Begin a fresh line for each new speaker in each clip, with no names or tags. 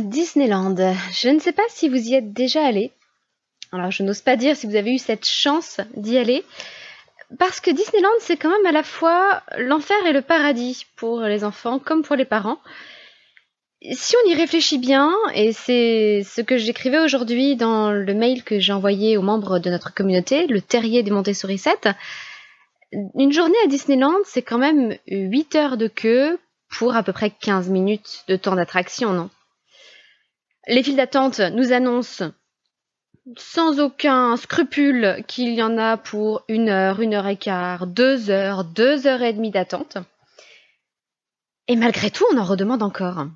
Disneyland. Je ne sais pas si vous y êtes déjà allé. Alors, je n'ose pas dire si vous avez eu cette chance d'y aller. Parce que Disneyland, c'est quand même à la fois l'enfer et le paradis pour les enfants comme pour les parents. Si on y réfléchit bien, et c'est ce que j'écrivais aujourd'hui dans le mail que j'ai envoyé aux membres de notre communauté, le terrier des Montessori 7, une journée à Disneyland, c'est quand même 8 heures de queue pour à peu près 15 minutes de temps d'attraction, non? Les files d'attente nous annoncent sans aucun scrupule qu'il y en a pour une heure, une heure et quart, deux heures, deux heures et demie d'attente. Et malgré tout, on en redemande encore.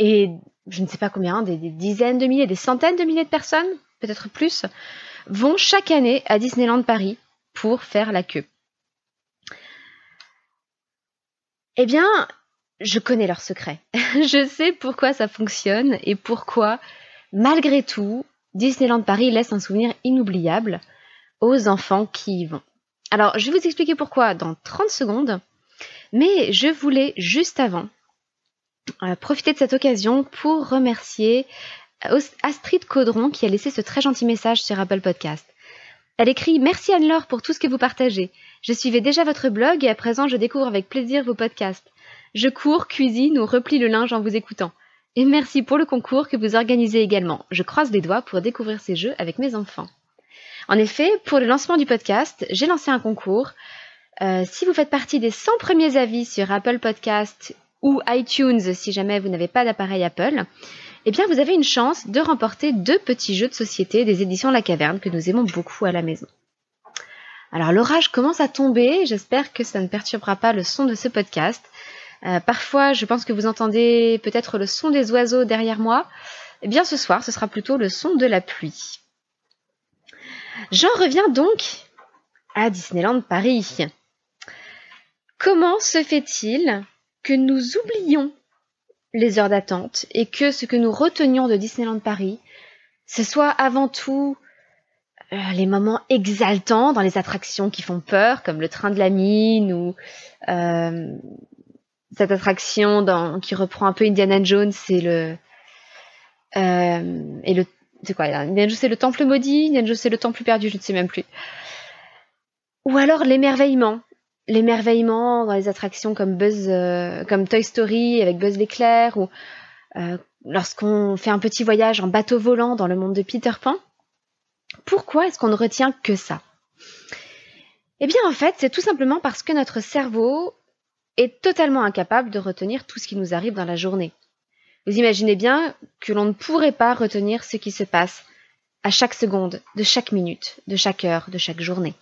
Et je ne sais pas combien, des, dizaines de milliers, des centaines de milliers de personnes, peut-être plus, vont chaque année à Disneyland Paris pour faire la queue. Eh bien, je connais leurs secrets. je sais pourquoi ça fonctionne et pourquoi, malgré tout, Disneyland Paris laisse un souvenir inoubliable aux enfants qui y vont. Alors, je vais vous expliquer pourquoi dans 30 secondes, mais je voulais juste avant euh, profiter de cette occasion pour remercier euh, Astrid Caudron qui a laissé ce très gentil message sur Apple Podcast. Elle écrit Merci Anne-Laure pour tout ce que vous partagez. Je suivais déjà votre blog et à présent je découvre avec plaisir vos podcasts. Je cours, cuisine ou replie le linge en vous écoutant. Et merci pour le concours que vous organisez également. Je croise les doigts pour découvrir ces jeux avec mes enfants. En effet, pour le lancement du podcast, j'ai lancé un concours. Euh, si vous faites partie des 100 premiers avis sur Apple Podcast ou iTunes, si jamais vous n'avez pas d'appareil Apple, eh bien vous avez une chance de remporter deux petits jeux de société des éditions La Caverne que nous aimons beaucoup à la maison. Alors l'orage commence à tomber, j'espère que ça ne perturbera pas le son de ce podcast. Euh, parfois, je pense que vous entendez peut-être le son des oiseaux derrière moi. Eh bien, ce soir, ce sera plutôt le son de la pluie. J'en reviens donc à Disneyland Paris. comment se fait-il que nous oublions les heures d'attente et que ce que nous retenions de Disneyland Paris, ce soit avant tout euh, les moments exaltants dans les attractions qui font peur, comme le train de la mine ou euh, cette attraction qui reprend un peu Indiana Jones, c'est le euh, et le c'est quoi Indiana Jones c'est le temple maudit, Indiana Jones c'est le temple perdu, je ne sais même plus. Ou alors l'émerveillement, l'émerveillement dans les attractions comme Buzz, euh, comme Toy Story avec Buzz l'éclair, ou euh, lorsqu'on fait un petit voyage en bateau volant dans le monde de Peter Pan. Pourquoi est-ce qu'on ne retient que ça? Eh bien, en fait, c'est tout simplement parce que notre cerveau est totalement incapable de retenir tout ce qui nous arrive dans la journée. Vous imaginez bien que l'on ne pourrait pas retenir ce qui se passe à chaque seconde, de chaque minute, de chaque heure, de chaque journée.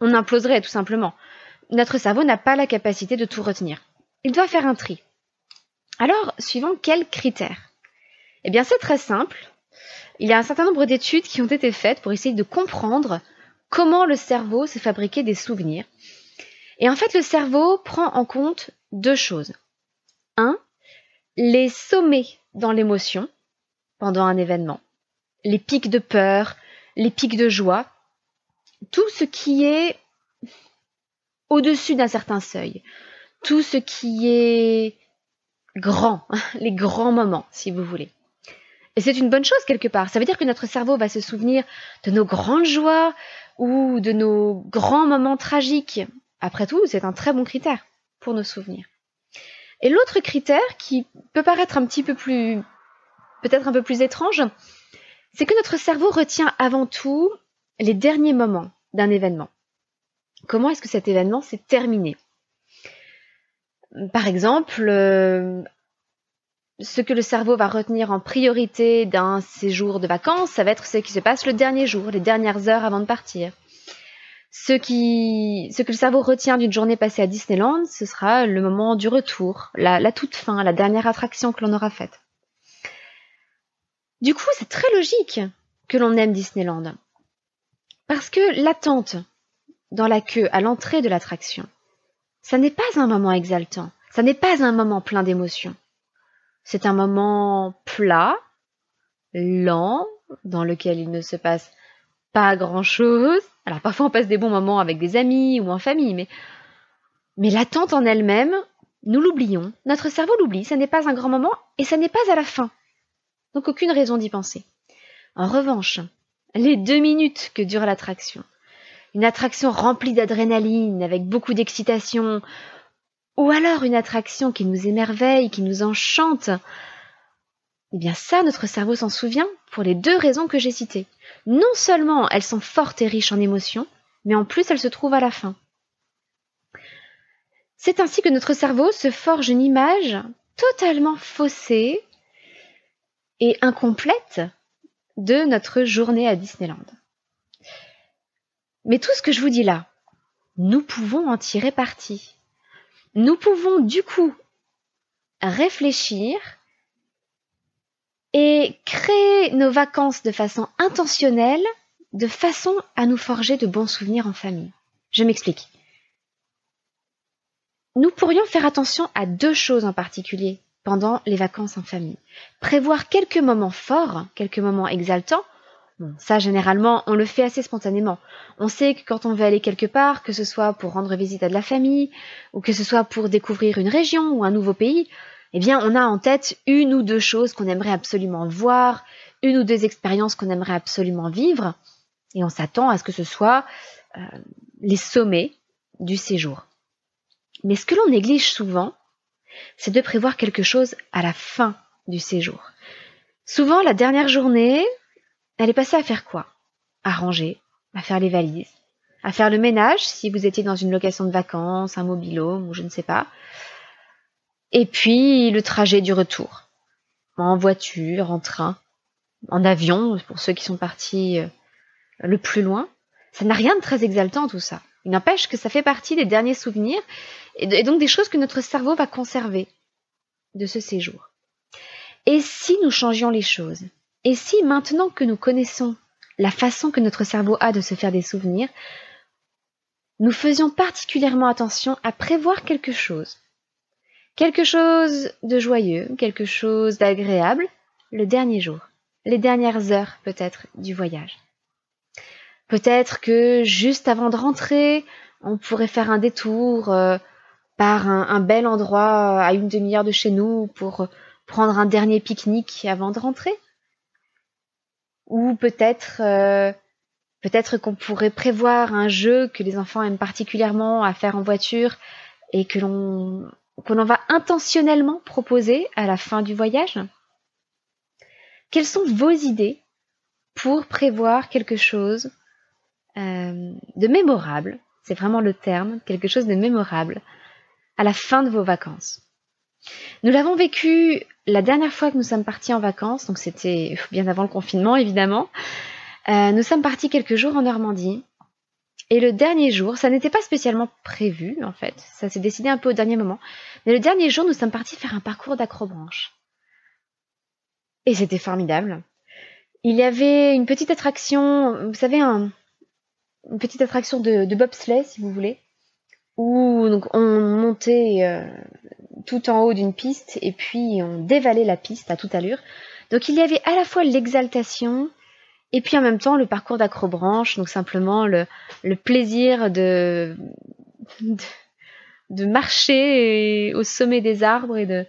On imploserait tout simplement notre cerveau n'a pas la capacité de tout retenir. Il doit faire un tri. Alors, suivant quels critères? Eh bien, c'est très simple. Il y a un certain nombre d'études qui ont été faites pour essayer de comprendre comment le cerveau s'est fabriqué des souvenirs. Et en fait, le cerveau prend en compte deux choses. Un, les sommets dans l'émotion pendant un événement, les pics de peur, les pics de joie, tout ce qui est au-dessus d'un certain seuil. Tout ce qui est grand, les grands moments, si vous voulez. Et c'est une bonne chose quelque part. Ça veut dire que notre cerveau va se souvenir de nos grandes joies ou de nos grands moments tragiques. Après tout, c'est un très bon critère pour nos souvenirs. Et l'autre critère qui peut paraître un petit peu plus, peut-être un peu plus étrange, c'est que notre cerveau retient avant tout les derniers moments d'un événement comment est-ce que cet événement s'est terminé? Par exemple, euh, ce que le cerveau va retenir en priorité d'un séjour de vacances, ça va être ce qui se passe le dernier jour, les dernières heures avant de partir. Ce, qui, ce que le cerveau retient d'une journée passée à Disneyland, ce sera le moment du retour, la, la toute fin, la dernière attraction que l'on aura faite. Du coup, c'est très logique que l'on aime Disneyland. Parce que l'attente, dans la queue à l'entrée de l'attraction. Ça n'est pas un moment exaltant, ça n'est pas un moment plein d'émotions. C'est un moment plat, lent, dans lequel il ne se passe pas grand-chose. Alors parfois on passe des bons moments avec des amis ou en famille, mais, mais l'attente en elle-même, nous l'oublions. Notre cerveau l'oublie, ça n'est pas un grand moment et ça n'est pas à la fin. Donc aucune raison d'y penser. En revanche, les deux minutes que dure l'attraction, une attraction remplie d'adrénaline, avec beaucoup d'excitation, ou alors une attraction qui nous émerveille, qui nous enchante, eh bien ça, notre cerveau s'en souvient pour les deux raisons que j'ai citées. Non seulement elles sont fortes et riches en émotions, mais en plus elles se trouvent à la fin. C'est ainsi que notre cerveau se forge une image totalement faussée et incomplète de notre journée à Disneyland. Mais tout ce que je vous dis là, nous pouvons en tirer parti. Nous pouvons du coup réfléchir et créer nos vacances de façon intentionnelle, de façon à nous forger de bons souvenirs en famille. Je m'explique. Nous pourrions faire attention à deux choses en particulier pendant les vacances en famille. Prévoir quelques moments forts, quelques moments exaltants, ça, généralement, on le fait assez spontanément. On sait que quand on veut aller quelque part, que ce soit pour rendre visite à de la famille, ou que ce soit pour découvrir une région ou un nouveau pays, eh bien, on a en tête une ou deux choses qu'on aimerait absolument voir, une ou deux expériences qu'on aimerait absolument vivre, et on s'attend à ce que ce soit euh, les sommets du séjour. Mais ce que l'on néglige souvent, c'est de prévoir quelque chose à la fin du séjour. Souvent, la dernière journée, elle est passée à faire quoi? À ranger, à faire les valises, à faire le ménage si vous étiez dans une location de vacances, un mobilhome ou je ne sais pas. Et puis le trajet du retour. En voiture, en train, en avion, pour ceux qui sont partis euh, le plus loin. Ça n'a rien de très exaltant tout ça. Il n'empêche que ça fait partie des derniers souvenirs et donc des choses que notre cerveau va conserver de ce séjour. Et si nous changions les choses? Et si maintenant que nous connaissons la façon que notre cerveau a de se faire des souvenirs, nous faisions particulièrement attention à prévoir quelque chose. Quelque chose de joyeux, quelque chose d'agréable, le dernier jour, les dernières heures peut-être du voyage. Peut-être que juste avant de rentrer, on pourrait faire un détour euh, par un, bel endroit à une demi-heure de chez nous pour prendre un dernier pique-nique avant de rentrer. Ou peut-être euh, peut-être qu'on pourrait prévoir un jeu que les enfants aiment particulièrement à faire en voiture et que l'on qu'on en va intentionnellement proposer à la fin du voyage. Quelles sont vos idées pour prévoir quelque chose euh, de mémorable? C'est vraiment le terme, quelque chose de mémorable à la fin de vos vacances. Nous l'avons vécu la dernière fois que nous sommes partis en vacances, donc c'était bien avant le confinement évidemment. Euh, nous sommes partis quelques jours en Normandie. Et le dernier jour, ça n'était pas spécialement prévu en fait, ça s'est décidé un peu au dernier moment, mais le dernier jour, nous sommes partis faire un parcours d'acrobranche. Et c'était formidable. Il y avait une petite attraction, vous savez, un, une petite attraction de, de, bobsleigh, si vous voulez, où donc, on montait euh, tout en haut d'une piste et puis on dévalait la piste à toute allure. Donc il y avait à la fois l'exaltation et puis en même temps le parcours d'acrobranche, donc simplement le, le plaisir de, de, de marcher au sommet des arbres et de,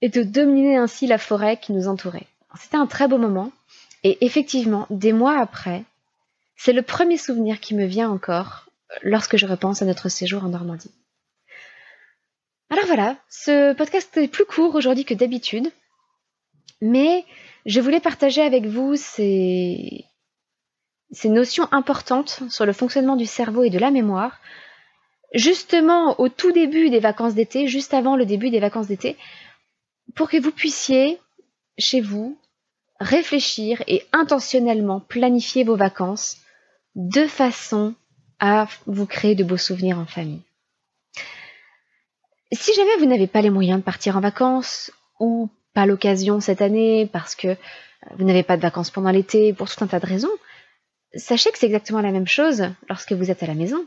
et de dominer ainsi la forêt qui nous entourait. C'était un très beau moment et effectivement, des mois après, c'est le premier souvenir qui me vient encore lorsque je repense à notre séjour en Normandie. Alors voilà, ce podcast est plus court aujourd'hui que d'habitude, mais je voulais partager avec vous ces, notions importantes sur le fonctionnement du cerveau et de la mémoire, justement au tout début des vacances d'été, juste avant le début des vacances d'été, pour que vous puissiez, chez vous, réfléchir et intentionnellement planifier vos vacances de façon à vous créer de beaux souvenirs en famille. Si jamais vous n'avez pas les moyens de partir en vacances ou pas l'occasion cette année parce que vous n'avez pas de vacances pendant l'été pour tout un tas de raisons, sachez que c'est exactement la même chose lorsque vous êtes à la maison.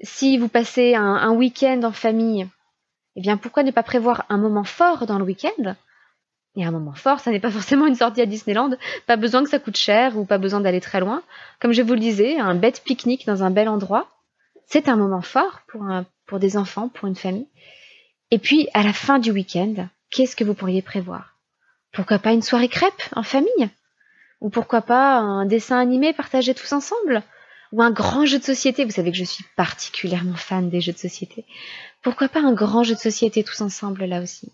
Si vous passez un, un week-end en famille, eh bien pourquoi ne pas prévoir un moment fort dans le week-end? Et un moment fort, ça n'est pas forcément une sortie à Disneyland, pas besoin que ça coûte cher ou pas besoin d'aller très loin. Comme je vous le disais, un bête pique-nique dans un bel endroit, c'est un moment fort pour, un, pour des enfants, pour une famille. Et puis, à la fin du week-end, qu'est-ce que vous pourriez prévoir? Pourquoi pas une soirée crêpe en famille? Ou pourquoi pas un dessin animé partagé tous ensemble? Ou un grand jeu de société? Vous savez que je suis particulièrement fan des jeux de société. Pourquoi pas un grand jeu de société tous ensemble là aussi?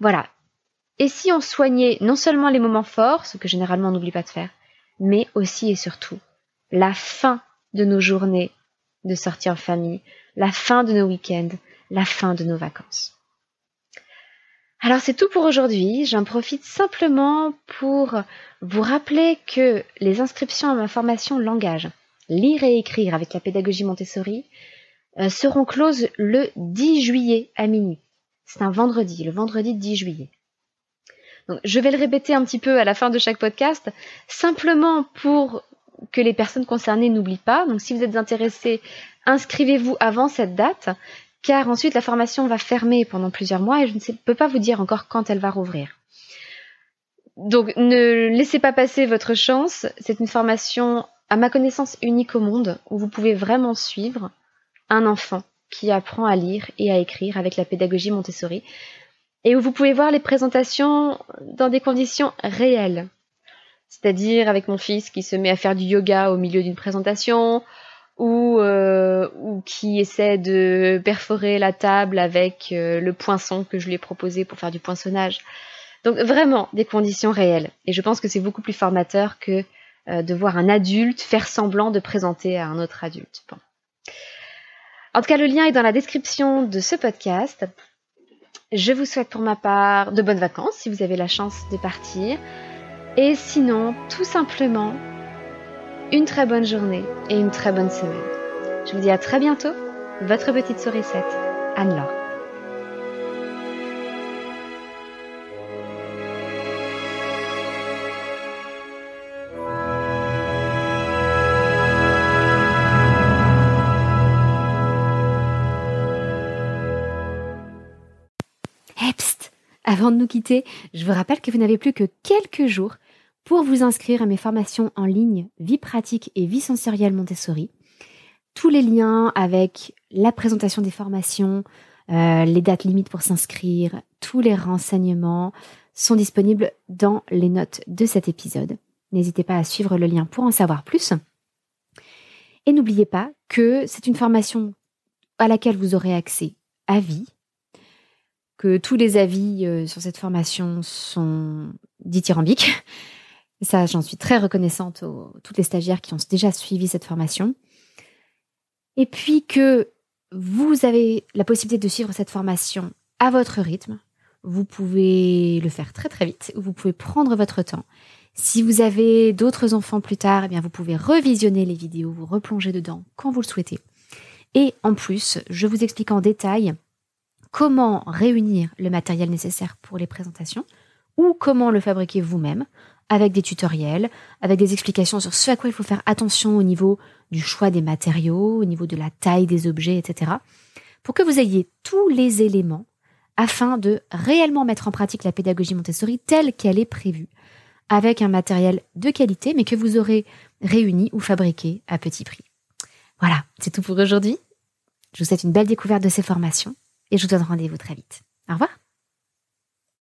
Voilà. Et si on soignait non seulement les moments forts, ce que généralement on n'oublie pas de faire, mais aussi et surtout la fin de nos journées de sortie en famille, la fin de nos week-ends, la fin de nos vacances. Alors c'est tout pour aujourd'hui. J'en profite simplement pour vous rappeler que les inscriptions à ma formation langage, lire et écrire avec la pédagogie Montessori, euh, seront closes le 10 juillet à minuit. C'est un vendredi, le vendredi 10 juillet. Donc, je vais le répéter un petit peu à la fin de chaque podcast, simplement pour que les personnes concernées n'oublient pas. Donc si vous êtes intéressé, inscrivez-vous avant cette date, car ensuite la formation va fermer pendant plusieurs mois et je ne peux pas vous dire encore quand elle va rouvrir. Donc ne laissez pas passer votre chance. C'est une formation à ma connaissance unique au monde où vous pouvez vraiment suivre un enfant qui apprend à lire et à écrire avec la pédagogie Montessori et où vous pouvez voir les présentations dans des conditions réelles. C'est-à-dire avec mon fils qui se met à faire du yoga au milieu d'une présentation, ou, euh, ou qui essaie de perforer la table avec euh, le poinçon que je lui ai proposé pour faire du poinçonnage. Donc vraiment des conditions réelles. Et je pense que c'est beaucoup plus formateur que euh, de voir un adulte faire semblant de présenter à un autre adulte. En tout cas, le lien est dans la description de ce podcast. Je vous souhaite pour ma part de bonnes vacances si vous avez la chance de partir. Et sinon, tout simplement, une très bonne journée et une très bonne semaine. Je vous dis à très bientôt, votre petite sourisette, Anne-Laure. Eh, avant de nous quitter, je vous rappelle que vous n'avez plus que quelques jours pour vous inscrire à mes formations en ligne Vie pratique et vie sensorielle Montessori. Tous les liens avec la présentation des formations, euh, les dates limites pour s'inscrire, tous les renseignements sont disponibles dans les notes de cet épisode. N'hésitez pas à suivre le lien pour en savoir plus. Et n'oubliez pas que c'est une formation à laquelle vous aurez accès à vie, que tous les avis euh, sur cette formation sont dithyrambiques. Et ça, j'en suis très reconnaissante aux toutes les stagiaires qui ont déjà suivi cette formation. Et puis que vous avez la possibilité de suivre cette formation à votre rythme. Vous pouvez le faire très très vite. Vous pouvez prendre votre temps. Si vous avez d'autres enfants plus tard, eh bien vous pouvez revisionner les vidéos, vous replonger dedans quand vous le souhaitez. Et en plus, je vous explique en détail comment réunir le matériel nécessaire pour les présentations ou comment le fabriquer vous-même avec des tutoriels, avec des explications sur ce à quoi il faut faire attention au niveau du choix des matériaux, au niveau de la taille des objets, etc. Pour que vous ayez tous les éléments afin de réellement mettre en pratique la pédagogie Montessori telle qu'elle est prévue avec un matériel de qualité, mais que vous aurez réuni ou fabriqué à petit prix. Voilà, c'est tout pour aujourd'hui. Je vous souhaite une belle découverte de ces formations et je vous donne rendez-vous très vite. Au revoir.